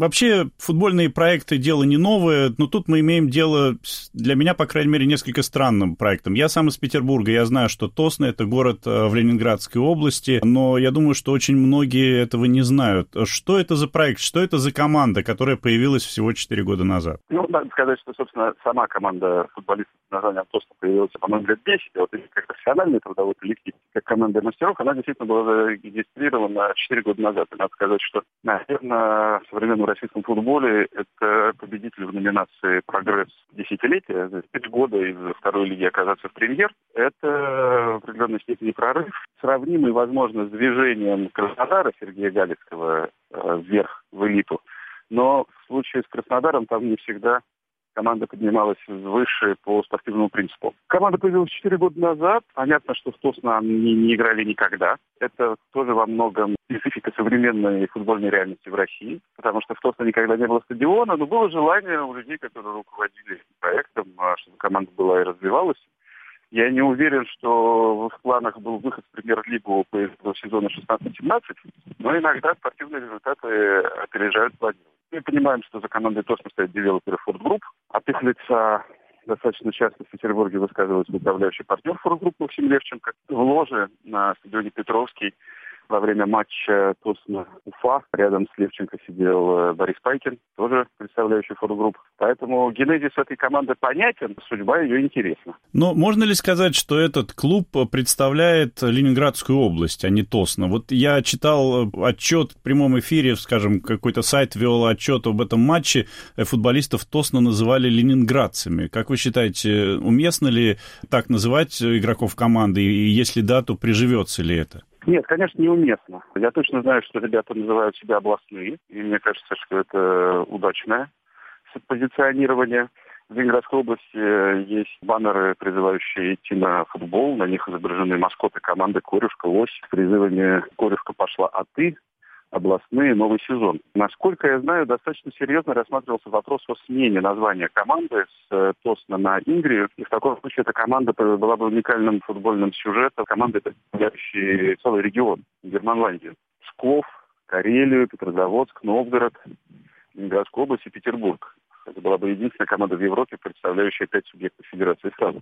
Вообще, футбольные проекты – дело не новое, но тут мы имеем дело, для меня, по крайней мере, несколько странным проектом. Я сам из Петербурга, я знаю, что Тосно – это город э, в Ленинградской области, но я думаю, что очень многие этого не знают. Что это за проект, что это за команда, которая появилась всего 4 года назад? Ну, надо сказать, что, собственно, сама команда футболистов названием Тосно появилась, по-моему, лет 10, вот как профессиональный трудовой коллектив, как команда мастеров, она действительно была зарегистрирована 4 года назад. И надо сказать, что, наверное, в современном российском футболе это победитель в номинации «Прогресс десятилетия». 5 года из второй лиги оказаться в премьер – это в определенной степени прорыв, сравнимый, возможно, с движением Краснодара Сергея Галицкого э, вверх в элиту. Но в случае с Краснодаром там не всегда команда поднималась выше по спортивному принципу. Команда появилась 4 года назад. Понятно, что в Тосно они не играли никогда. Это тоже во многом специфика современной футбольной реальности в России, потому что в Тосно никогда не было стадиона, но было желание у людей, которые руководили проектом, а, чтобы команда была и развивалась. Я не уверен, что в их планах был выход в премьер-лигу по сезону 16-17, но иногда спортивные результаты опережают планирование. Мы понимаем, что за командой точно стоит девелопер Ford Group. От их лица достаточно часто в Петербурге высказывается управляющий партнер Group Максим Левченко. В ложе на стадионе Петровский во время матча Тосно-Уфа рядом с Левченко сидел э, Борис Пайкин, тоже представляющий фору-групп. Поэтому генезис этой команды понятен, судьба ее интересна. Но можно ли сказать, что этот клуб представляет Ленинградскую область, а не Тосно? Вот я читал э, отчет в прямом эфире, скажем, какой-то сайт вел отчет об этом матче, э, футболистов Тосно называли ленинградцами. Как вы считаете, уместно ли так называть игроков команды, и если да, то приживется ли это? Нет, конечно, неуместно. Я точно знаю, что ребята называют себя областные, и мне кажется, что это удачное позиционирование. В Ленинградской области есть баннеры, призывающие идти на футбол. На них изображены маскоты команды «Корюшка», «Лось» с призывами «Корюшка пошла, а ты?» Областные новый сезон. Насколько я знаю, достаточно серьезно рассматривался вопрос о смене названия команды с э, Тосна на Ингрию. И в таком случае эта команда была бы уникальным футбольным сюжетом. Команда, представляющая целый регион, Германландию. Псков, Карелию, Петрозаводск, Новгород, Ленинградскую область и Петербург. Это была бы единственная команда в Европе, представляющая пять субъектов федерации сразу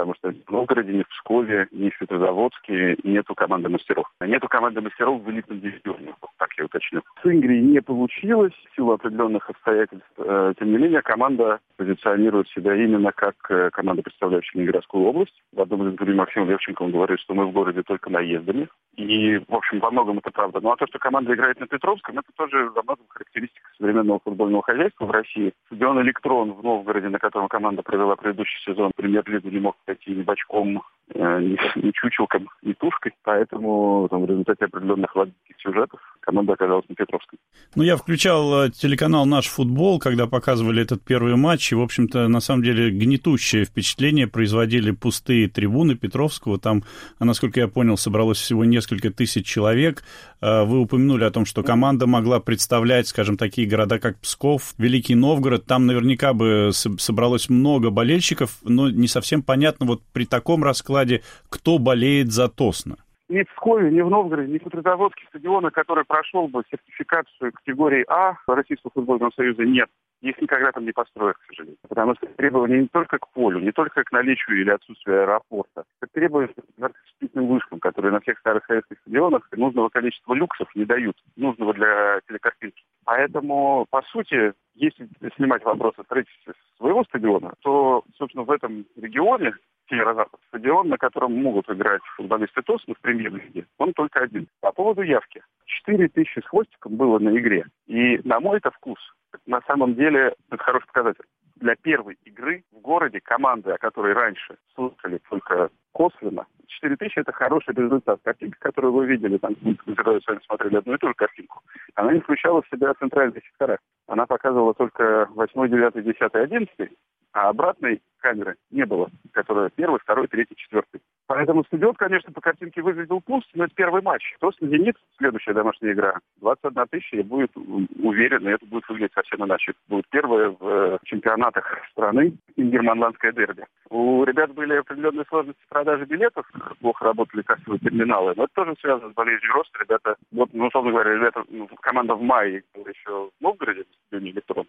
потому что в Новгороде, ни в Пскове, ни в Петрозаводске нету команды мастеров. Нету команды мастеров в элитном дивизионе, так я уточню. С Ингрией не получилось в силу определенных обстоятельств. Э, тем не менее, команда позиционирует себя именно как э, команда, представляющая Ленинградскую область. В одном из интервью Максим Левченко он говорит, что мы в городе только наездами. И, в общем, во многом это правда. Ну а то, что команда играет на Петровском, это тоже во многом характеристика современного футбольного хозяйства в России. Стадион «Электрон» в Новгороде, на котором команда провела предыдущий сезон, премьер-лигу не мог пройти ни бочком, э, ни, ни чучелком, ни тушкой. Поэтому там, в результате определенных логических сюжетов команда оказалась на Петровском. Ну, я включал э, телеканал «Наш футбол», когда показывали этот первый матч, и, в общем-то, на самом деле гнетущее впечатление производили пустые трибуны Петровского. Там, насколько я понял, собралось всего несколько тысяч человек. Э, вы упомянули о том, что команда могла представлять, скажем, такие города, как Псков, Великий Новгород. Там наверняка бы собралось много болельщиков, но не совсем понятно вот при таком раскладе, кто болеет за Тосно ни в Пскове, ни в Новгороде, ни в Петрозаводске стадиона, который прошел бы сертификацию категории А Российского футбольного союза, нет. Их никогда там не построят, к сожалению. Потому что требования не только к полю, не только к наличию или отсутствию аэропорта. Это требования к высшим вышкам, которые на всех старых советских стадионах нужного количества люксов не дают, нужного для телекартинки. Поэтому, по сути, если снимать вопрос о строительстве своего стадиона, то, собственно, в этом регионе Северо-Запад. Стадион, на котором могут играть футболисты Тосны в премьер-лиге, он только один. По поводу явки. 4 тысячи с хвостиком было на игре. И на мой это вкус. На самом деле это хороший показатель. Для первой игры в городе команды, о которой раньше слышали только косвенно, 4 тысячи это хороший результат. Картинка, которую вы видели, там, мы с вами смотрели одну и ту же картинку, она не включала в себя центральные сектора. Она показывала только 8, 9, 10, 11 а обратной камеры не было, которая первый, второй, третий, четвертый. Поэтому стадион, конечно, по картинке выглядел пуст, но это первый матч. Кто «Зенит», следующая домашняя игра, 21 тысяча, и будет уверен, и это будет выглядеть совсем иначе. Будет первое в э, чемпионатах страны германландское дерби. У ребят были определенные сложности продажи билетов, плохо работали кассовые терминалы, но это тоже связано с болезнью роста. Ребята, вот, ну, условно говоря, ребята, ну, команда в мае еще в Новгороде, в «Электрон»,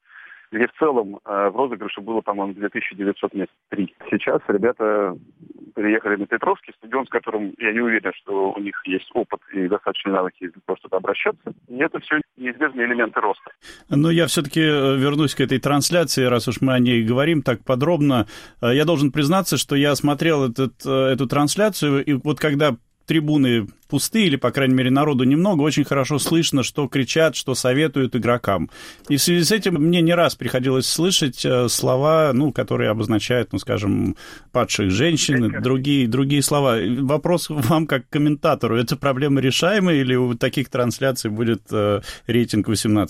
где в целом э, в розыгрыше было, по-моему, 2900 мест. Три. Сейчас ребята переехали на Петровский стадион, с которым я не уверен, что у них есть опыт и достаточно навыки для того, чтобы обращаться. И это все неизбежные элементы роста. Но я все-таки э, вернусь к этой трансляции, раз уж мы о ней говорим так подробно. Э, я должен признаться, что я смотрел этот, эту трансляцию, и вот когда трибуны пустые, или, по крайней мере, народу немного, очень хорошо слышно, что кричат, что советуют игрокам. И в связи с этим мне не раз приходилось слышать э, слова, ну, которые обозначают, ну, скажем, падших женщин, другие, другие слова. Вопрос вам, как комментатору, это проблема решаемая, или у таких трансляций будет э, рейтинг 18+.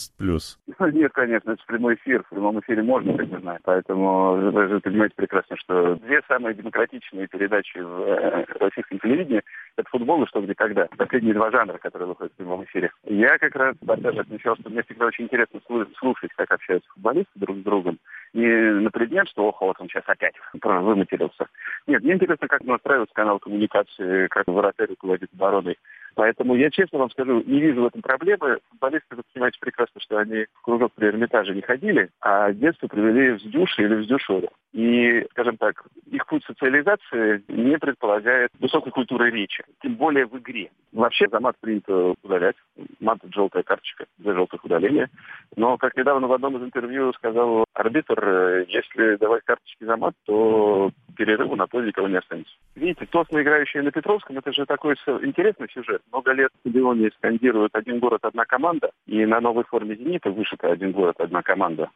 Нет, конечно, это прямой эфир. В прямом эфире можно, как мы знаем. Поэтому вы же понимаете прекрасно, что две самые демократичные передачи в э, российском телевидении – это футбол и что где когда. Последние два жанра, которые выходят в прямом эфире. Я как раз даже отмечал, что мне всегда очень интересно слушать, как общаются футболисты друг с другом. Не на предмет, что ох, вот он сейчас опять выматерился. Нет, мне интересно, как настраивается канал коммуникации, как вратарь руководит обороной. Поэтому я честно вам скажу, не вижу в этом проблемы. Футболисты, вы понимаете прекрасно, что они в кружок при Эрмитаже не ходили, а детство провели в Сдюше или в Сдюшоре. И, скажем так, их путь социализации не предполагает высокой культуры речи, тем более в игре. Вообще за мат принято удалять. Мат – желтая карточка для желтых удаления. Но, как недавно в одном из интервью сказал арбитр, если давать карточки за мат, то перерыву на то никого не останется. Видите, тосно играющие на Петровском, это же такой интересный сюжет. Много лет в стадионе скандируют «один город, одна команда», и на новой форме «Зенита» вышита «один город, одна команда».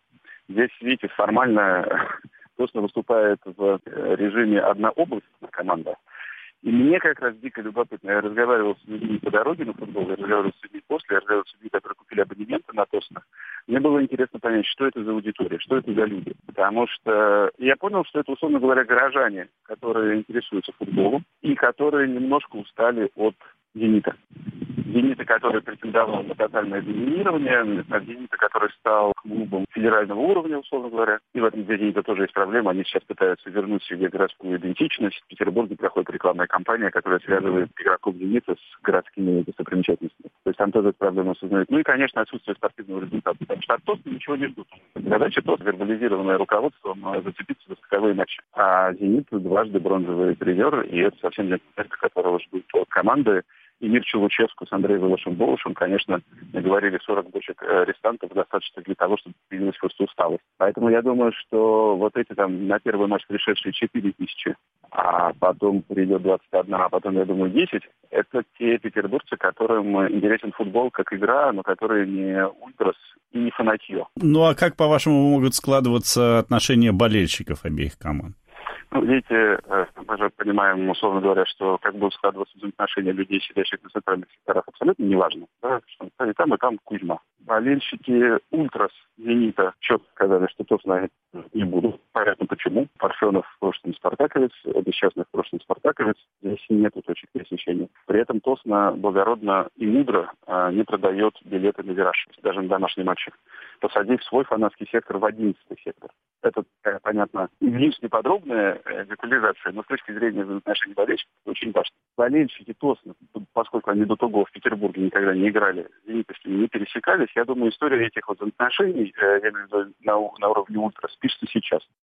Здесь, видите, формально тосно выступает в режиме «одна область, одна команда». И мне как раз дико любопытно. Я разговаривал с людьми по дороге на футбол, я разговаривал с людьми после, я разговаривал с людьми, которые купили абонементы на Тоснах. Мне было интересно понять, что это за аудитория, что это за люди. Потому что я понял, что это, условно говоря, горожане, которые интересуются футболом и которые немножко устали от «Зенита». «Зенита», который претендовал на тотальное доминирование, от «Зенита», который стал клубом федерального уровня, условно говоря. И в этом для «Зенита» тоже есть проблема. Они сейчас пытаются вернуть себе городскую идентичность. В Петербурге проходит рекламная кампания, которая связывает игроков «Зенита» с городскими достопримечательностями. То есть там тоже эту проблему осознают. Ну и, конечно, отсутствие спортивного результата. Потому что от ТОС ничего не ждут. Задача ТОС, вербализированная руководством, зацепиться за таковые матчи. А «Зенит» дважды бронзовый призер, и это совсем не место, которого ждут от команды и Мирчу Лучевску с Андреем Волошем-Болышем, конечно, говорили 40 бочек э, арестантов достаточно для того, чтобы появилась просто усталость. Поэтому я думаю, что вот эти там на первый матч пришедшие 4 тысячи, а потом придет 21, а потом, я думаю, 10, это те петербургцы, которым интересен футбол как игра, но которые не ультрас и не фанатье. Ну а как, по-вашему, могут складываться отношения болельщиков обеих команд? Ну, видите, э, мы же понимаем, условно говоря, что как будут складываться взаимоотношения людей, сидящих на центральных секторах, абсолютно неважно. Да, что и там, и там Кузьма. Болельщики Ультрас Зенита четко сказали, что то знает не буду. Понятно почему. Парфенов в прошлом спартаковец, Бесчастный в прошлом спартаковец. Здесь нету точек пересечения. При этом Тосна благородно и мудро а, не продает билеты на вираж, даже на домашний матчи, посадив свой фанатский сектор в одиннадцатый сектор. Это, понятно, не подробная э, детализация, но с точки зрения взаимоотношений болельщиков очень важно. Болельщики Тосна, поскольку они до того в Петербурге никогда не играли, зенитовскими не пересекались, я думаю, история этих вот отношений, э, на, на уровне ультра, спишется сейчас.